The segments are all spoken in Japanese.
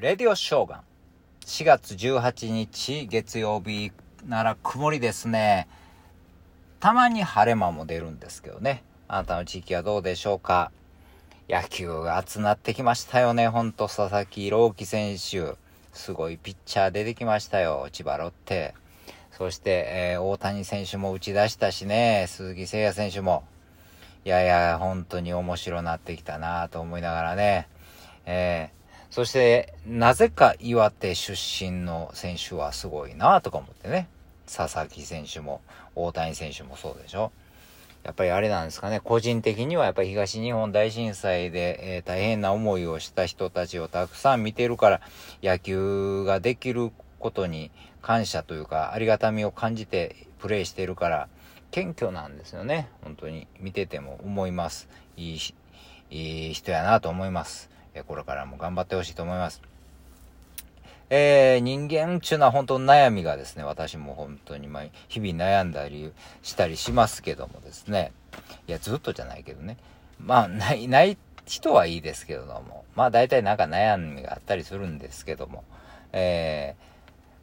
レディオショーガン。4月18日月曜日なら曇りですね。たまに晴れ間も出るんですけどね。あなたの地域はどうでしょうか？野球が熱なってきましたよね。ほんと佐々木朗希選手。すごいピッチャー出てきましたよ。千葉ロッテ。そして、えー、大谷選手も打ち出したしね。鈴木誠也選手も。いやいや、本当に面白なってきたなと思いながらね。えー、そして、なぜか岩手出身の選手はすごいなとか思ってね。佐々木選手も、大谷選手もそうでしょ。やっぱりあれなんですかね、個人的にはやっぱり東日本大震災で、えー、大変な思いをした人たちをたくさん見てるから、野球ができることに感謝というか、ありがたみを感じてプレーしてるから、謙虚なんですよね。本当に。見てても思います。いいいい人やなと思います。これからも頑張ってほしいと思います。えー、人間っていうのは本当悩みがですね、私も本当に、まあ、日々悩んだりしたりしますけどもですね、いや、ずっとじゃないけどね、まあ、ない、ない人はいいですけども、まあ、大体なんか悩みがあったりするんですけども、え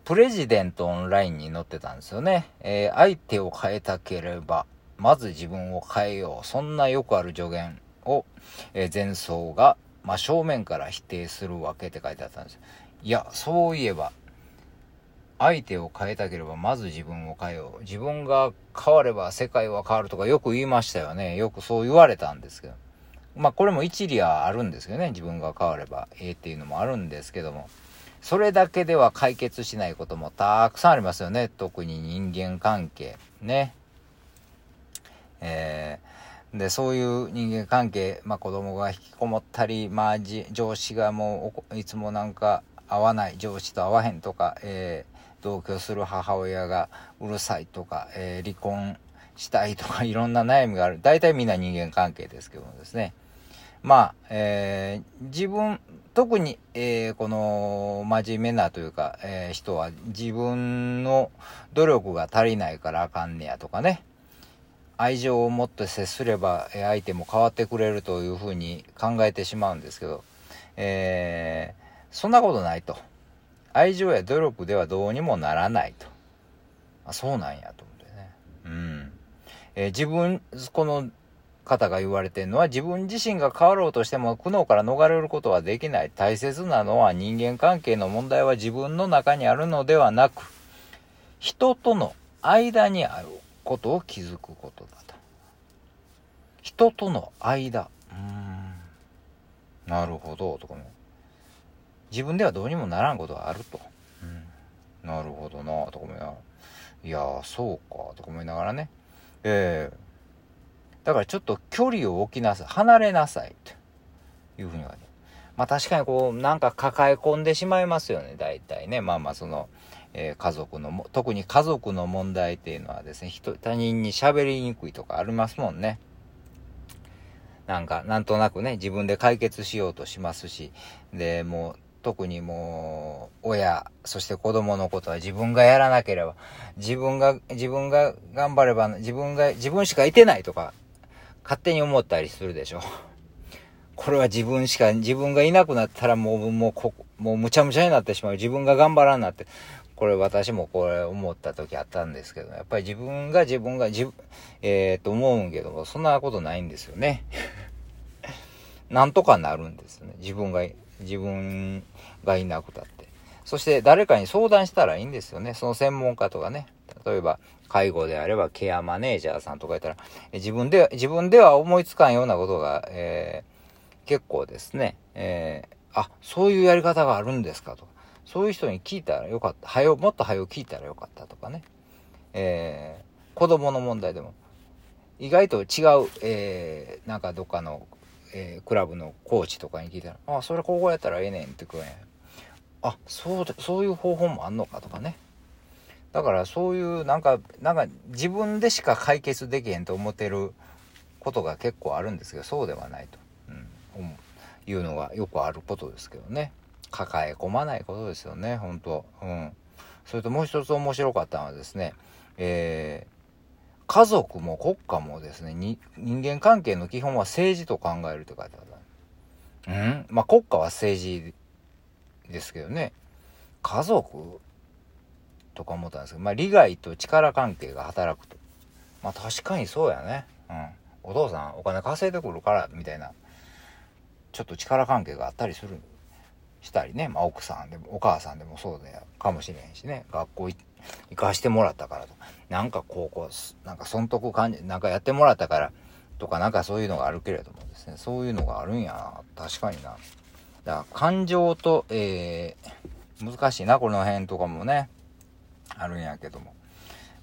ー、プレジデントオンラインに載ってたんですよね。えー、相手を変えたければ、まず自分を変えよう。そんなよくある助言を、えー、前奏が、まあ、正面から否定するわけって書いてあったんですよ。いや、そういえば、相手を変えたければまず自分を変えよう。自分が変われば世界は変わるとかよく言いましたよね。よくそう言われたんですけど。まあこれも一理はあるんですけどね。自分が変わればええっていうのもあるんですけども。それだけでは解決しないこともたくさんありますよね。特に人間関係。ね。えー、で、そういう人間関係、まあ子供が引きこもったり、まあ上司がもういつもなんか合わない上司と合わへんとか、えー、同居する母親がうるさいとか、えー、離婚したいとか いろんな悩みがある。大体みんな人間関係ですけどもですね。まあ、えー、自分、特に、えー、この真面目なというか、えー、人は自分の努力が足りないからあかんねやとかね。愛情を持って接すれば相手も変わってくれるというふうに考えてしまうんですけど、えー、そんなことないと。愛情や努力ではどうにもならないと。あそうなんやと思ってね。うん。えー、自分、この方が言われてるのは自分自身が変わろうとしても苦悩から逃れることはできない。大切なのは人間関係の問題は自分の中にあるのではなく、人との間にあることを気づくことだと。人との間。うん。なるほど。とかね。自分ではどうにもならんことがあると。うん、なるほどなとか思いながら。いや、そうか、とか思いながらね。ええー、だからちょっと距離を置きなさい。離れなさい。というふうに言われて。まあ確かにこう、なんか抱え込んでしまいますよね、大体ね。まあまあその、えー、家族のも、特に家族の問題っていうのはですね、人、他人に喋りにくいとかありますもんね。なんか、なんとなくね、自分で解決しようとしますし、で、もう、特にもう、親、そして子供のことは自分がやらなければ、自分が、自分が頑張れば、自分が、自分しかいてないとか、勝手に思ったりするでしょ。これは自分しか、自分がいなくなったらもう、もう、こもうむちゃむちゃになってしまう。自分が頑張らんなって。これ私もこれ思った時あったんですけど、やっぱり自分が自分が自分、えー、と思うんけども、そんなことないんですよね。なんとかなるんですよね。自分が自分がいなくたって。そして誰かに相談したらいいんですよね。その専門家とかね。例えば、介護であればケアマネージャーさんとか言ったら、自分で、自分では思いつかんようなことが、えー、結構ですね、えー、あ、そういうやり方があるんですかと。そういう人に聞いたらよかった。はよ、もっと早く聞いたらよかったとかね。えー、子供の問題でも、意外と違う、えー、なんかどっかのえー、クラブのコーチとかに聞いたら、あ、それこうやったらええねんってくれん。あ、そうそういう方法もあんのかとかね。だからそういうなんか、なんか自分でしか解決できへんと思ってることが結構あるんですけど、そうではないと、うん、いうのがよくあることですけどね。抱え込まないことですよね、本当。うん。それともう一つ面白かったのはですね、えー、家族も国家もですね、人間関係の基本は政治と考えるって書いてある。うん？まあ国家は政治ですけどね。家族とか思ったんですけど、まあ、利害と力関係が働くと。まあ確かにそうやね。うん。お父さんお金稼いでくるからみたいな。ちょっと力関係があったりする。したりね、まあ、奥さんでもお母さんでもそうでかもしれんしね学校行かしてもらったからと。なんか高校なんか損得感じなんかやってもらったからとかなんかそういうのがあるけれどもですねそういうのがあるんや確かにな。だから感情と、えー、難しいなこの辺とかもね。あるんやけども。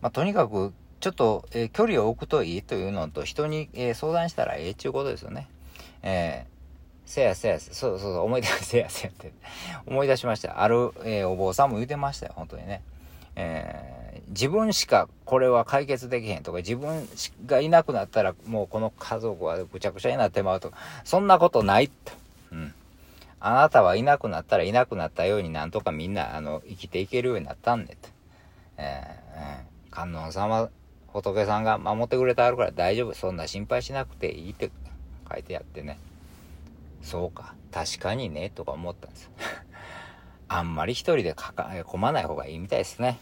まあとにかくちょっと、えー、距離を置くといいというのと人に、えー、相談したらええっちゅうことですよね。えーせやせや、そうそうそう、思い出、せやせやって、思い出しました。ある、えー、お坊さんも言うてましたよ、本当にね。えー、自分しかこれは解決できへんとか、自分がいなくなったらもうこの家族はぐちゃぐちゃになってまうとか、そんなことないと。うん。あなたはいなくなったらいなくなったようになんとかみんな、あの、生きていけるようになったんねと。えー、観音様、仏さんが守ってくれてあるから大丈夫。そんな心配しなくていいって書いてあってね。そうか、確かにね、とか思ったんです。あんまり一人でかか、込まない方がいいみたいですね。